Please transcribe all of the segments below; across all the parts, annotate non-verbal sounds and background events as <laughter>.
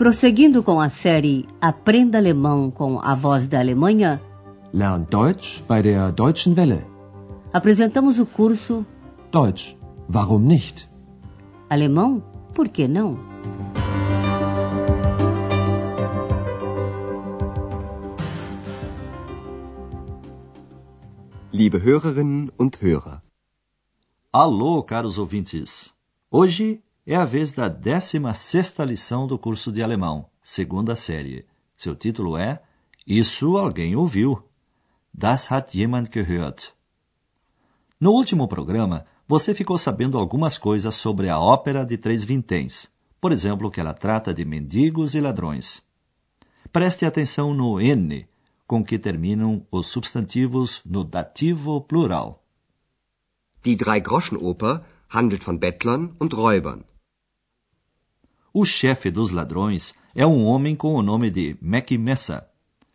Prosseguindo com a série Aprenda Alemão com a Voz da Alemanha, Lern Deutsch bei der Deutschen Welle. apresentamos o curso Deutsch, warum nicht? Alemão, por que não? Liebe Hörerinnen und Hörer. Alô, caros ouvintes! Hoje é a vez da 16 lição do curso de alemão, segunda série. Seu título é Isso alguém ouviu. Das hat jemand gehört. No último programa, você ficou sabendo algumas coisas sobre a ópera de Três Vinténs. Por exemplo, que ela trata de mendigos e ladrões. Preste atenção no N, com que terminam os substantivos no dativo plural. Die Drei-Groschen-Oper handelt von Bettlern und Räubern. O chefe dos ladrões é um homem com o nome de Messa.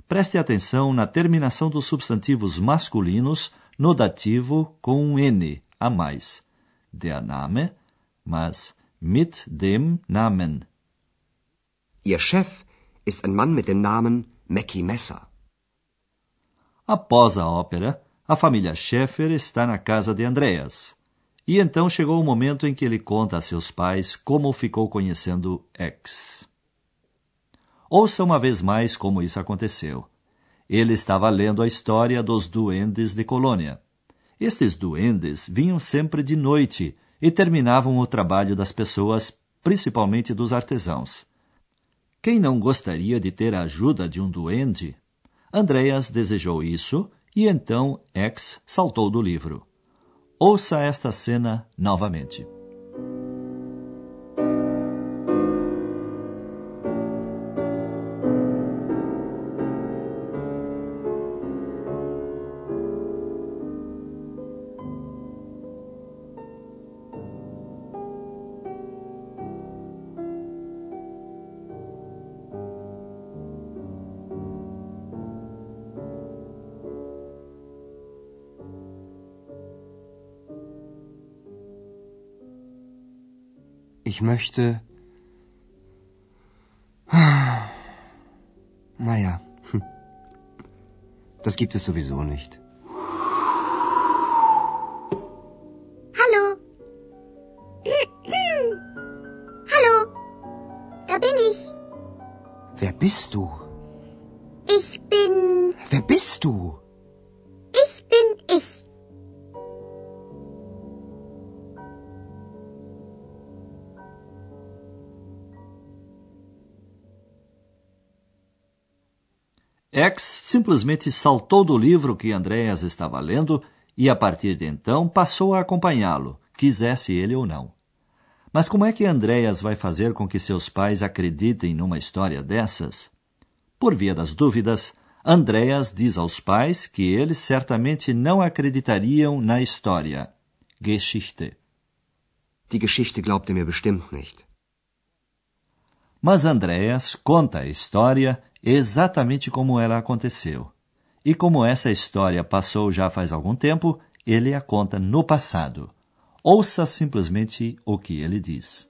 Preste atenção na terminação dos substantivos masculinos no dativo com um N a mais. Der Name, mas mit dem Namen. Ihr Chef ist ein Mann mit dem Namen Mackie Messer. Após a ópera, a família Scheffer está na casa de Andreas. E então chegou o momento em que ele conta a seus pais como ficou conhecendo X. Ouça uma vez mais como isso aconteceu. Ele estava lendo a história dos duendes de Colônia. Estes duendes vinham sempre de noite e terminavam o trabalho das pessoas, principalmente dos artesãos. Quem não gostaria de ter a ajuda de um duende? Andreas desejou isso e então X saltou do livro. Ouça esta cena novamente. Ich möchte. Naja, <laughs> das gibt es sowieso nicht. Hallo. Hallo. Da bin ich. Wer bist du? Ich bin. Wer bist du? X simplesmente saltou do livro que Andreas estava lendo e, a partir de então, passou a acompanhá-lo, quisesse ele ou não. Mas como é que Andreas vai fazer com que seus pais acreditem numa história dessas? Por via das dúvidas, Andreas diz aos pais que eles certamente não acreditariam na história. Geschichte. Die Geschichte glaubt er mir bestimmt nicht. Mas Andreas conta a história exatamente como ela aconteceu. E como essa história passou já faz algum tempo, ele a conta no passado. Ouça simplesmente o que ele diz.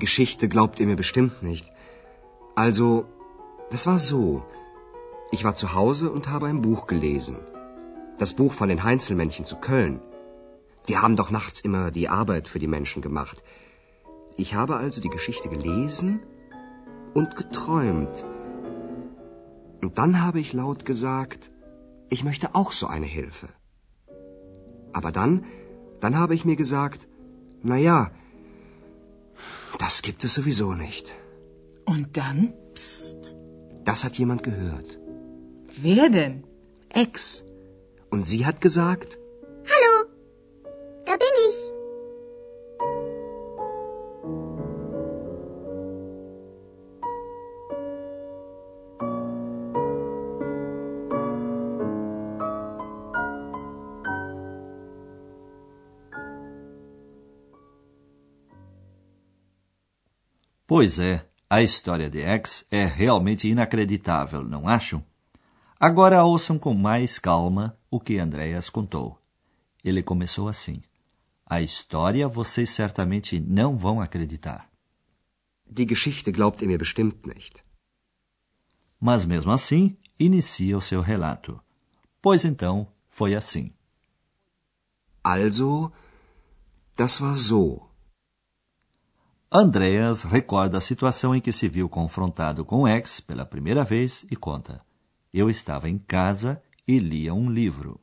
Die Geschichte glaubt ihr mir bestimmt nicht. Also, das war so. Ich war zu Hause und habe ein Buch gelesen. Das Buch von den Heinzelmännchen zu Köln. Die haben doch nachts immer die Arbeit für die Menschen gemacht. Ich habe also die Geschichte gelesen und geträumt. Und dann habe ich laut gesagt, ich möchte auch so eine Hilfe. Aber dann, dann habe ich mir gesagt, na ja, das gibt es sowieso nicht. Und dann? Psst. Das hat jemand gehört. Wer denn? Ex. Und sie hat gesagt, Pois é, a história de X é realmente inacreditável, não acham? Agora ouçam com mais calma o que Andreas contou. Ele começou assim: A história vocês certamente não vão acreditar. Die Geschichte glaubt ihr mir bestimmt nicht. Mas mesmo assim, inicia o seu relato. Pois então, foi assim. Also, das war so. Andreas recorda a situação em que se viu confrontado com X pela primeira vez e conta. Eu estava em casa e lia um livro.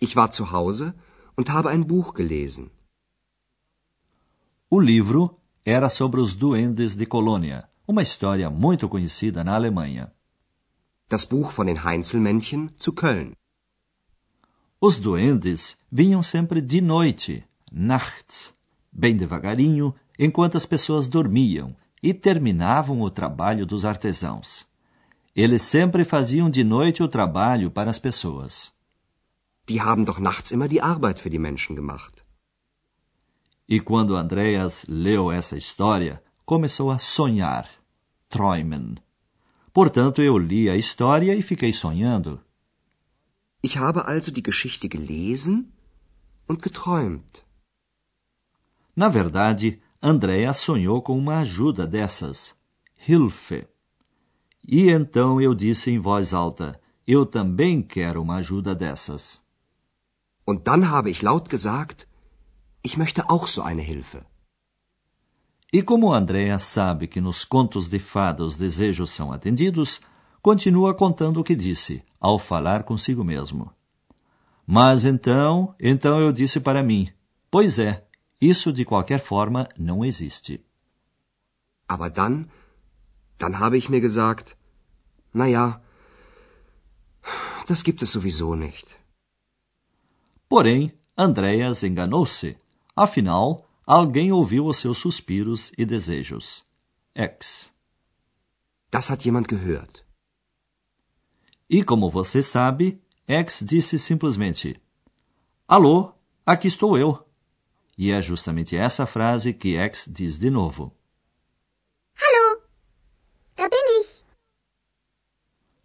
Ich war zu Hause und habe ein Buch gelesen. O livro era sobre os Duendes de Colônia, uma história muito conhecida na Alemanha. Das Buch von den Heinzelmännchen zu Köln. Os duendes vinham sempre de noite, nachts, bem devagarinho, enquanto as pessoas dormiam, e terminavam o trabalho dos artesãos. Eles sempre faziam de noite o trabalho para as pessoas. Die haben doch nachts immer die Arbeit für die Menschen gemacht. E quando Andreas leu essa história, começou a sonhar. Träumen. Portanto, eu li a história e fiquei sonhando. Ich habe also die Geschichte gelesen und geträumt. Na verdade, Andrea sonhou com uma ajuda dessas. Hilfe. E então eu disse em voz alta: Eu também quero uma ajuda dessas. Und dann habe ich laut gesagt, ich möchte auch so eine Hilfe. E como Andrea sabe que nos contos de fada os desejos são atendidos, continua contando o que disse, ao falar consigo mesmo. Mas então, então eu disse para mim: Pois é, isso de qualquer forma não existe. Aber dann Dann habe ich mir gesagt, na ja, das gibt es sowieso nicht. Porém, Andreas enganou-se. Afinal, alguém ouviu os seus suspiros e desejos. Ex. Das hat jemand gehört. E como você sabe, Ex disse simplesmente: Alô, aqui estou eu. E é justamente essa frase que Ex diz de novo.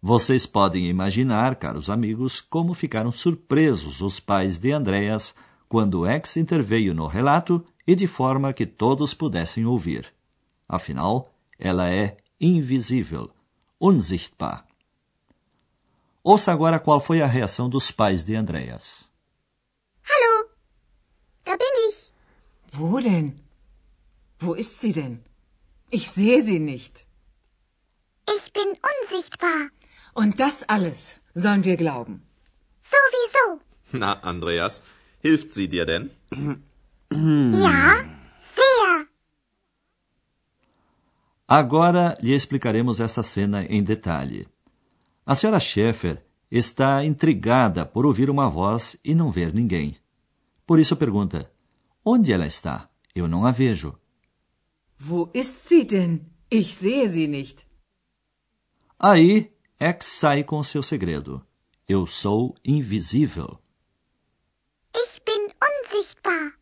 Vocês podem imaginar, caros amigos, como ficaram surpresos os pais de Andreas quando X interveio no relato e de forma que todos pudessem ouvir. Afinal, ela é invisível, unsichtbar. Ouça agora qual foi a reação dos pais de Andreas. Wo denn? Wo ist sie denn? Ich sehe sie nicht. Ich bin unsichtbar. Und das alles sollen wir glauben. Sowieso. Na, Andreas, hilft sie dir denn? Ja, sehr. Agora lhe explicaremos essa cena em detalhe. A senhora Schaeffer está intrigada por ouvir uma voz e não ver ninguém. Por isso pergunta: Onde ela está? Eu não a vejo. Wo ist sie denn? Ich sehe sie nicht. Aí X sai com seu segredo. Eu sou invisível. Ich bin unsichtbar.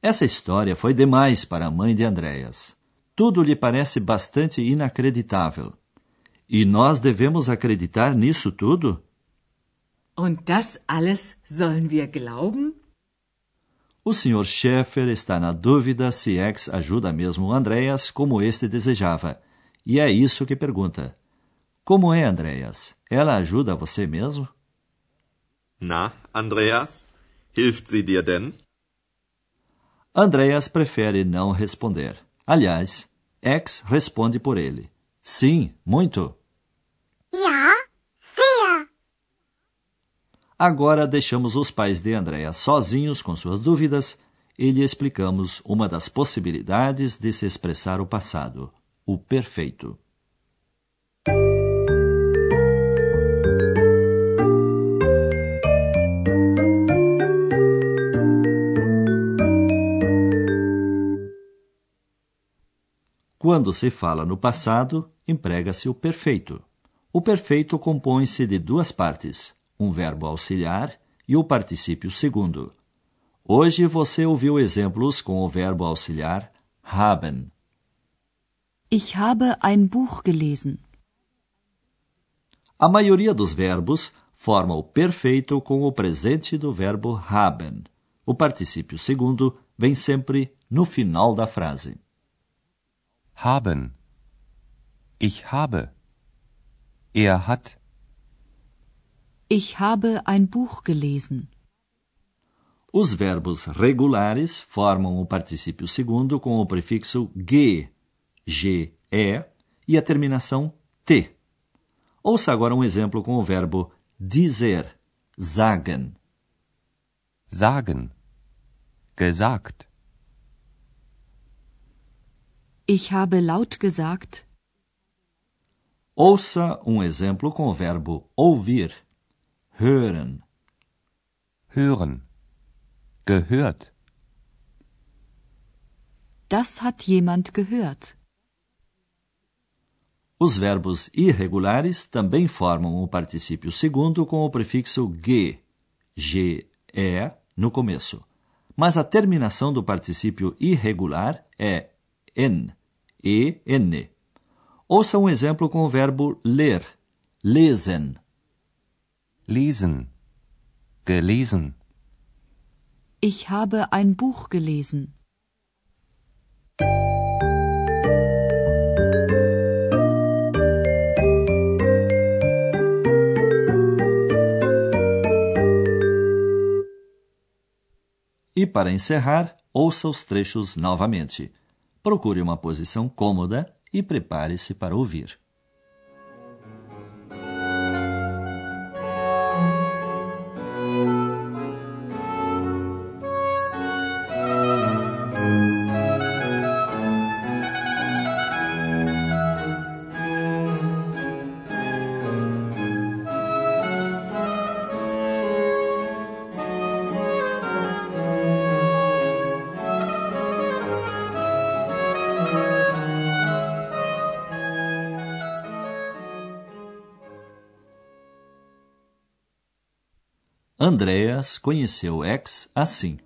Essa história foi demais para a mãe de Andréas. Tudo lhe parece bastante inacreditável. E nós devemos acreditar nisso tudo? Und das alles sollen wir glauben? O Sr. Schaeffer está na dúvida se X ajuda mesmo Andréas como este desejava. E é isso que pergunta. Como é, Andreas? Ela ajuda você mesmo? Na, Andreas, hilft sie dir denn? Andreas prefere não responder. Aliás, X responde por ele. Sim, muito. Ja, sehr. Agora deixamos os pais de Andreas sozinhos com suas dúvidas e lhe explicamos uma das possibilidades de se expressar o passado, o perfeito. Quando se fala no passado, emprega-se o perfeito. O perfeito compõe-se de duas partes, um verbo auxiliar e o particípio segundo. Hoje você ouviu exemplos com o verbo auxiliar haben. Ich habe ein Buch gelesen. A maioria dos verbos forma o perfeito com o presente do verbo haben. O particípio segundo vem sempre no final da frase. Haben. Ich habe. Er hat. Ich habe ein Buch gelesen. Os verbos regulares formam o particípio segundo com o prefixo ge, ge, e a terminação t. Ouça agora um exemplo com o verbo dizer, sagen. Sagen. Gesagt. Ich habe laut gesagt. Ouça um exemplo com o verbo ouvir, hören. Hören. Gehört. Das hat jemand gehört. Os verbos irregulares também formam o particípio segundo com o prefixo ge, ge, no começo. Mas a terminação do particípio irregular é en, e, n. Ouça um exemplo com o verbo ler, lesen. Lesen. Gelesen. Ich habe ein Buch gelesen. E para encerrar, ouça os trechos novamente. Procure uma posição cômoda e prepare-se para ouvir. Andreas conheceu X assim.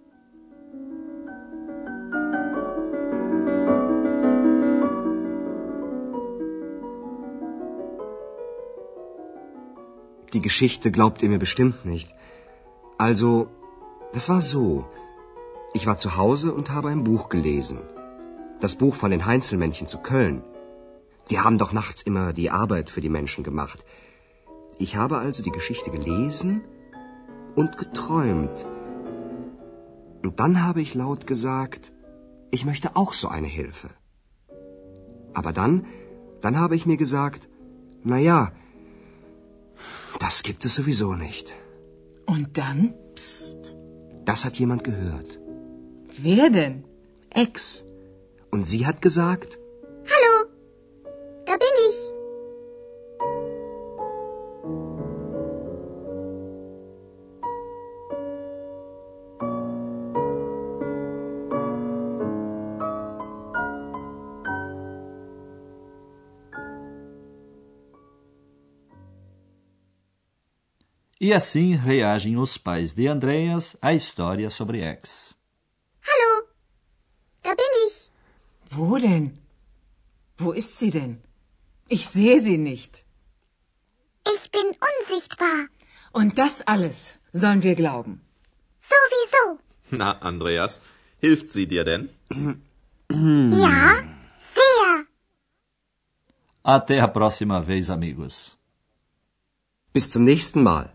Die Geschichte glaubt ihr mir bestimmt nicht. Also, das war so. Ich war zu Hause und habe ein Buch gelesen. Das Buch von den Heinzelmännchen zu Köln. Die haben doch nachts immer die Arbeit für die Menschen gemacht. Ich habe also die Geschichte gelesen und geträumt. Und dann habe ich laut gesagt, ich möchte auch so eine Hilfe. Aber dann, dann habe ich mir gesagt, na ja, das gibt es sowieso nicht. Und dann? Psst. Das hat jemand gehört. Wer denn? Ex. Und sie hat gesagt, E assim reagem os pais de Andreas à história sobre X. Hallo, da bin ich. Wo denn? Wo ist sie denn? Ich sehe sie nicht. Ich bin unsichtbar. Und das alles sollen wir glauben. Sowieso. <laughs> Na, Andreas, hilft sie dir denn? <clears throat> Ja, sehr. Até a próxima vez, amigos. bis zum nächsten Mal.